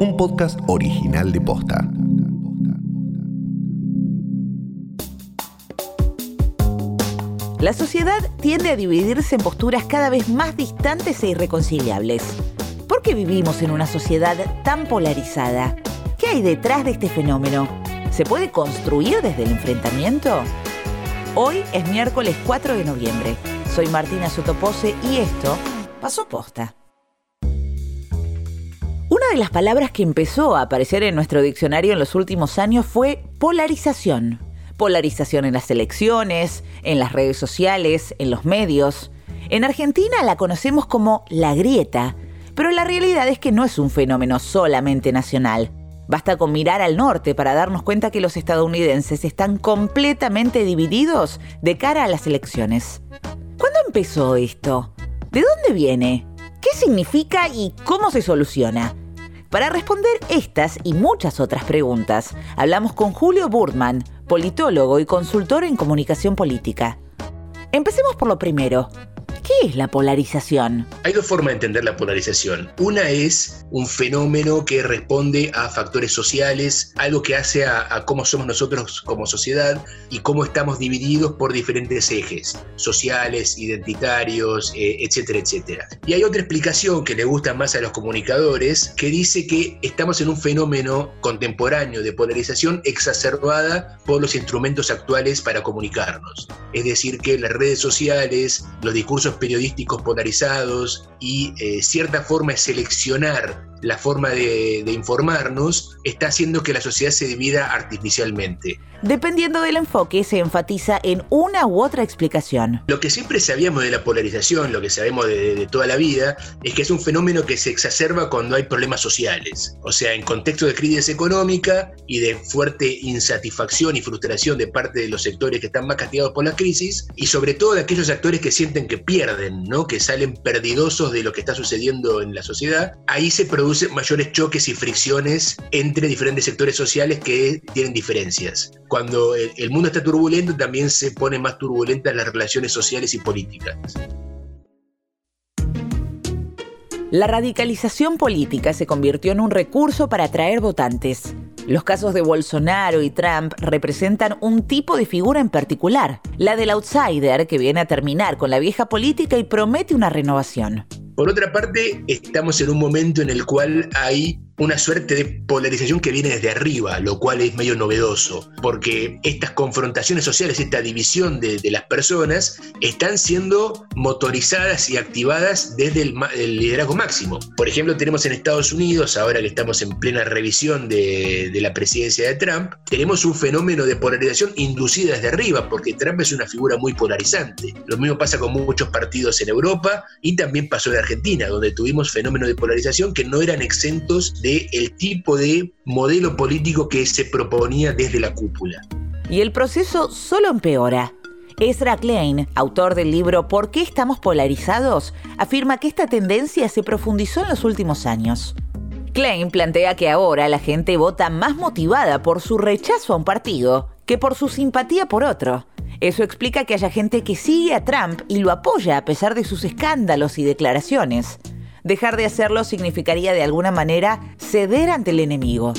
un podcast original de Posta. La sociedad tiende a dividirse en posturas cada vez más distantes e irreconciliables. ¿Por qué vivimos en una sociedad tan polarizada? ¿Qué hay detrás de este fenómeno? ¿Se puede construir desde el enfrentamiento? Hoy es miércoles 4 de noviembre. Soy Martina Sotopose y esto pasó posta. De las palabras que empezó a aparecer en nuestro diccionario en los últimos años fue polarización. Polarización en las elecciones, en las redes sociales, en los medios. En Argentina la conocemos como la grieta, pero la realidad es que no es un fenómeno solamente nacional. Basta con mirar al norte para darnos cuenta que los estadounidenses están completamente divididos de cara a las elecciones. ¿Cuándo empezó esto? ¿De dónde viene? ¿Qué significa y cómo se soluciona? Para responder estas y muchas otras preguntas, hablamos con Julio Burdman, politólogo y consultor en comunicación política. Empecemos por lo primero. ¿Qué es la polarización? Hay dos formas de entender la polarización. Una es un fenómeno que responde a factores sociales, algo que hace a, cómo somos nosotros como sociedad y cómo estamos divididos por diferentes ejes, sociales, identitarios, eh, etcétera, etcétera. Y hay otra explicación que le gusta más a los comunicadores, que dice que estamos en un fenómeno contemporáneo de polarización exacerbada por los instrumentos actuales para comunicarnos. Es decir, que las redes sociales, los discursos periodísticos polarizados y eh, cierta forma de seleccionar la forma de, informarnos está haciendo que la sociedad se divida artificialmente. Dependiendo del enfoque, se enfatiza en una u otra explicación. Lo que siempre sabíamos de la polarización, lo que sabemos de, toda la vida, es que es un fenómeno que se exacerba cuando hay problemas sociales. O sea, en contexto de crisis económica y de fuerte insatisfacción y frustración de parte de los sectores que están más castigados por la crisis, y sobre todo de aquellos actores que sienten que pierden, ¿no? que salen perdidosos de lo que está sucediendo en la sociedad, ahí se produce mayores choques y fricciones entre diferentes sectores sociales que tienen diferencias. Cuando el mundo está turbulento, también se ponen más turbulentas las relaciones sociales y políticas. La radicalización política se convirtió en un recurso para atraer votantes. Los casos de Bolsonaro y Trump representan un tipo de figura en particular, la del outsider que viene a terminar con la vieja política y promete una renovación. Por otra parte, estamos en un momento en el cual hay una suerte de polarización que viene desde arriba, lo cual es medio novedoso, porque estas confrontaciones sociales, esta división de, las personas, están siendo motorizadas y activadas desde el, liderazgo máximo. Por ejemplo, tenemos en Estados Unidos, ahora que estamos en plena revisión de, de la presidencia de Trump, tenemos un fenómeno de polarización inducida desde arriba, porque Trump es una figura muy polarizante. Lo mismo pasa con muchos partidos en Europa y también pasó en Argentina, donde tuvimos fenómenos de polarización que no eran exentos de el tipo de modelo político que se proponía desde la cúpula. Y el proceso solo empeora. Ezra Klein, autor del libro ¿Por qué estamos polarizados?, afirma que esta tendencia se profundizó en los últimos años. Klein plantea que ahora la gente vota más motivada por su rechazo a un partido que por su simpatía por otro. Eso explica que haya gente que sigue a Trump y lo apoya a pesar de sus escándalos y declaraciones. Dejar de hacerlo significaría de alguna manera ceder ante el enemigo.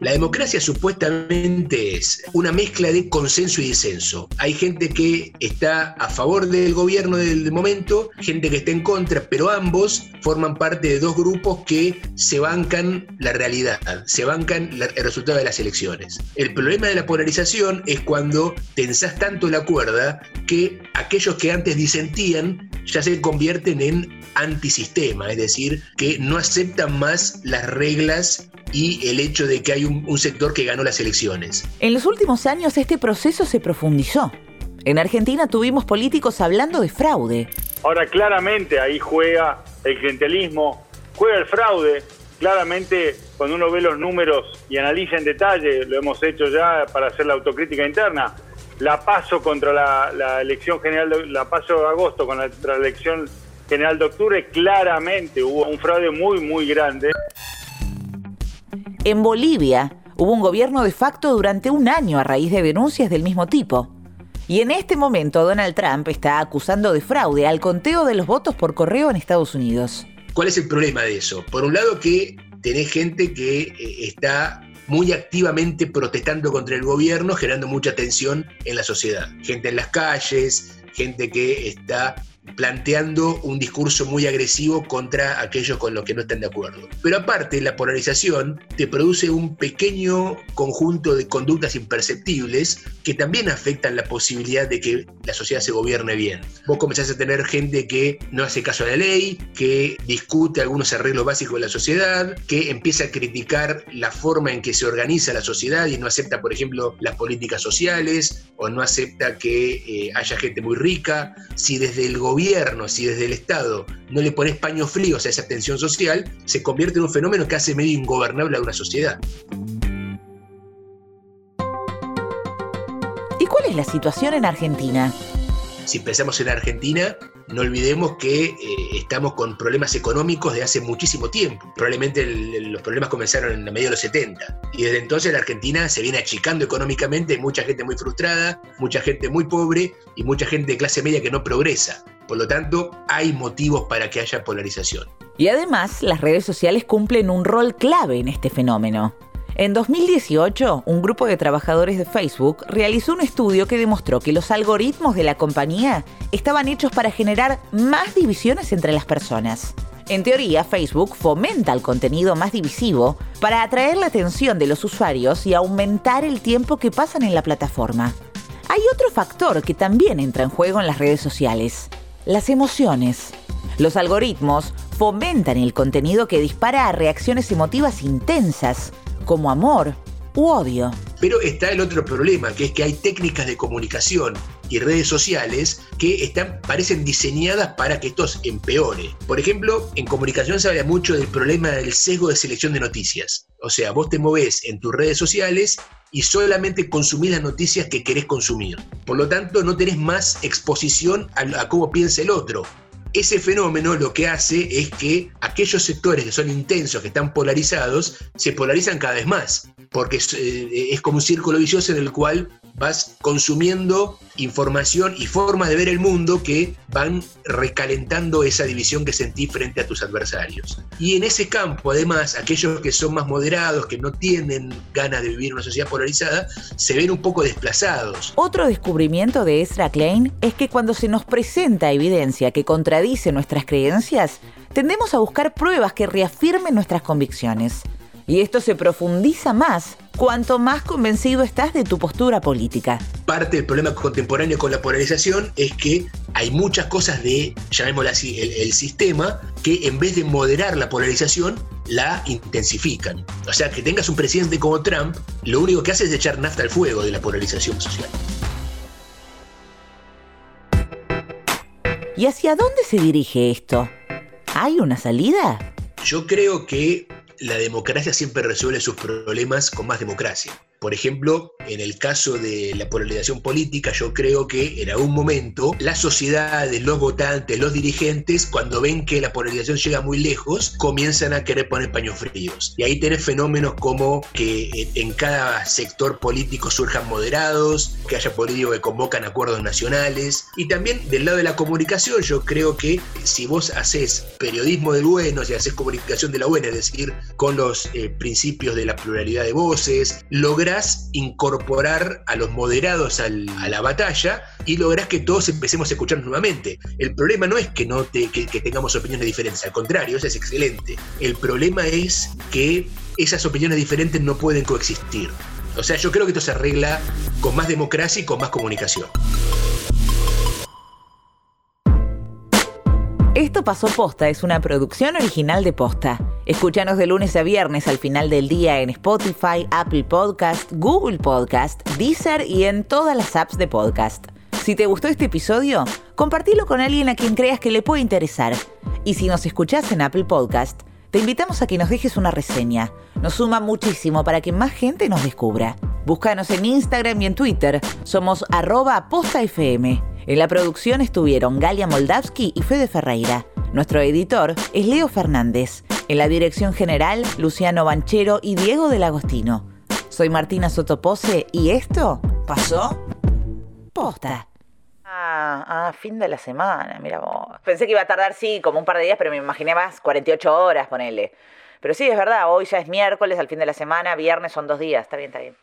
La democracia supuestamente es una mezcla de consenso y disenso. Hay gente que está a favor del gobierno del momento, gente que está en contra, pero ambos forman parte de dos grupos que se bancan la realidad, se bancan el resultado de las elecciones. El problema de la polarización es cuando tensás tanto la cuerda que aquellos que antes disentían ya se convierten en antisistema, es decir, que no aceptan más las reglas y el hecho de que hay un, sector que ganó las elecciones. En los últimos años este proceso se profundizó. En Argentina tuvimos políticos hablando de fraude. Ahora claramente ahí juega el clientelismo, juega el fraude. Claramente cuando uno ve los números y analiza en detalle, lo hemos hecho ya para hacer la autocrítica interna, la paso contra la, elección general, la paso de agosto con la elección general de octubre, claramente hubo un fraude muy, muy grande. En Bolivia hubo un gobierno de facto durante un año a raíz de denuncias del mismo tipo. Y en este momento Donald Trump está acusando de fraude al conteo de los votos por correo en Estados Unidos. ¿Cuál es el problema de eso? Por un lado que tenés gente que eh, está muy activamente protestando contra el gobierno, generando mucha tensión en la sociedad. Gente en las calles, gente que está planteando un discurso muy agresivo contra aquellos con los que no están de acuerdo. Pero aparte, la polarización te produce un pequeño conjunto de conductas imperceptibles que también afectan la posibilidad de que la sociedad se gobierne bien. Vos comenzás a tener gente que no hace caso a la ley, que discute algunos arreglos básicos de la sociedad, que empieza a criticar la forma en que se organiza la sociedad y no acepta, por ejemplo, las políticas sociales o no acepta que eh, haya gente muy rica. Si desde el gobierno si desde el Estado no le pones paños fríos a esa tensión social, se convierte en un fenómeno que hace medio ingobernable a una sociedad. ¿Y cuál es la situación en Argentina? Si pensamos en Argentina, no olvidemos que eh, estamos con problemas económicos de hace muchísimo tiempo. Probablemente los problemas comenzaron en la medio de los 70. Y desde entonces la Argentina se viene achicando económicamente, mucha gente muy frustrada, mucha gente muy pobre y mucha gente de clase media que no progresa. Por lo tanto, hay motivos para que haya polarización. Y además, las redes sociales cumplen un rol clave en este fenómeno. En 2018, un grupo de trabajadores de Facebook realizó un estudio que demostró que los algoritmos de la compañía estaban hechos para generar más divisiones entre las personas. En teoría, Facebook fomenta el contenido más divisivo para atraer la atención de los usuarios y aumentar el tiempo que pasan en la plataforma. Hay otro factor que también entra en juego en las redes sociales, las emociones. Los algoritmos fomentan el contenido que dispara a reacciones emotivas intensas, como amor u odio. Pero está el otro problema, que es que hay técnicas de comunicación y redes sociales que están, parecen diseñadas para que esto empeore. Por ejemplo, en comunicación se habla mucho del problema del sesgo de selección de noticias. O sea, vos te movés en tus redes sociales y solamente consumís las noticias que querés consumir. Por lo tanto, no tenés más exposición a, cómo piensa el otro. Ese fenómeno lo que hace es que aquellos sectores que son intensos, que están polarizados, se polarizan cada vez más, porque es, eh, es como un círculo vicioso en el cual vas consumiendo información y formas de ver el mundo que van recalentando esa división que sentís frente a tus adversarios. Y en ese campo, además, aquellos que son más moderados, que no tienen ganas de vivir una sociedad polarizada, se ven un poco desplazados. Otro descubrimiento de Ezra Klein es que cuando se nos presenta evidencia que contradice nuestras creencias, tendemos a buscar pruebas que reafirmen nuestras convicciones. Y esto se profundiza más cuanto más convencido estás de tu postura política. Parte del problema contemporáneo con la polarización es que hay muchas cosas de, llamémoslo así, el, sistema, que en vez de moderar la polarización, la intensifican. O sea, que tengas un presidente como Trump, lo único que hace es echar nafta al fuego de la polarización social. ¿Y hacia dónde se dirige esto? ¿Hay una salida? Yo creo que la democracia siempre resuelve sus problemas con más democracia. Por ejemplo, en el caso de la polarización política, yo creo que en algún momento las sociedades, los votantes, los dirigentes, cuando ven que la polarización llega muy lejos, comienzan a querer poner paños fríos. Y ahí tenés fenómenos como que en cada sector político surjan moderados, que haya políticos que convocan acuerdos nacionales. Y también del lado de la comunicación, yo creo que si vos haces periodismo del bueno, si haces comunicación de la buena, es decir, con los eh, principios de la pluralidad de voces, lograr incorporar a los moderados a la batalla y lográs que todos empecemos a escucharnos nuevamente. El problema no es que, no que, tengamos opiniones diferentes, al contrario, eso es excelente. El problema es que esas opiniones diferentes no pueden coexistir. O sea, yo creo que esto se arregla con más democracia y con más comunicación. Esto pasó posta es una producción original de posta. Escúchanos de lunes a viernes al final del día en Spotify, Apple Podcast, Google Podcast, Deezer y en todas las apps de podcast. Si te gustó este episodio, compartilo con alguien a quien creas que le puede interesar. Y si nos escuchás en Apple Podcast, te invitamos a que nos dejes una reseña. Nos suma muchísimo para que más gente nos descubra. Búscanos en Instagram y en Twitter. Somos arroba postafm. En la producción estuvieron Galia Moldavsky y Fede Ferreira. Nuestro editor es Leo Fernández. En la dirección general, Luciano Banchero y Diego del Agostino. Soy Martina Sotopose y esto pasó posta. Ah, ah, fin de la semana, mira vos. Pensé que iba a tardar, sí, como un par de días, pero me imaginé más 48 horas, ponele. Pero sí, es verdad, hoy ya es miércoles, al fin de la semana, viernes son dos días, está bien, está bien.